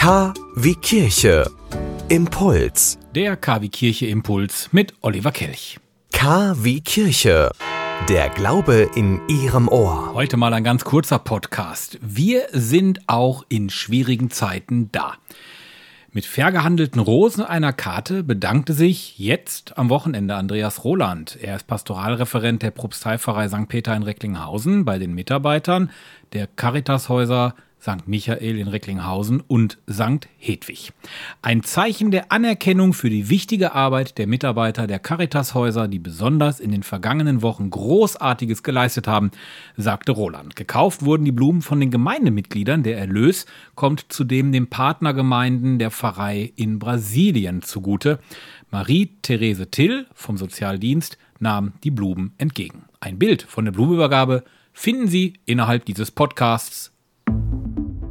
K wie Kirche. Impuls. Der KW Kirche Impuls mit Oliver Kelch. K wie Kirche. Der Glaube in Ihrem Ohr. Heute mal ein ganz kurzer Podcast. Wir sind auch in schwierigen Zeiten da. Mit fair gehandelten Rosen einer Karte bedankte sich jetzt am Wochenende Andreas Roland. Er ist Pastoralreferent der Propsteipfarrei St. Peter in Recklinghausen bei den Mitarbeitern der Caritashäuser St. Michael in Recklinghausen und St. Hedwig. Ein Zeichen der Anerkennung für die wichtige Arbeit der Mitarbeiter der Caritashäuser, die besonders in den vergangenen Wochen Großartiges geleistet haben, sagte Roland. Gekauft wurden die Blumen von den Gemeindemitgliedern. Der Erlös kommt zudem den Partnergemeinden der Pfarrei in Brasilien zugute. Marie-Therese Till vom Sozialdienst nahm die Blumen entgegen. Ein Bild von der Blumenübergabe finden Sie innerhalb dieses Podcasts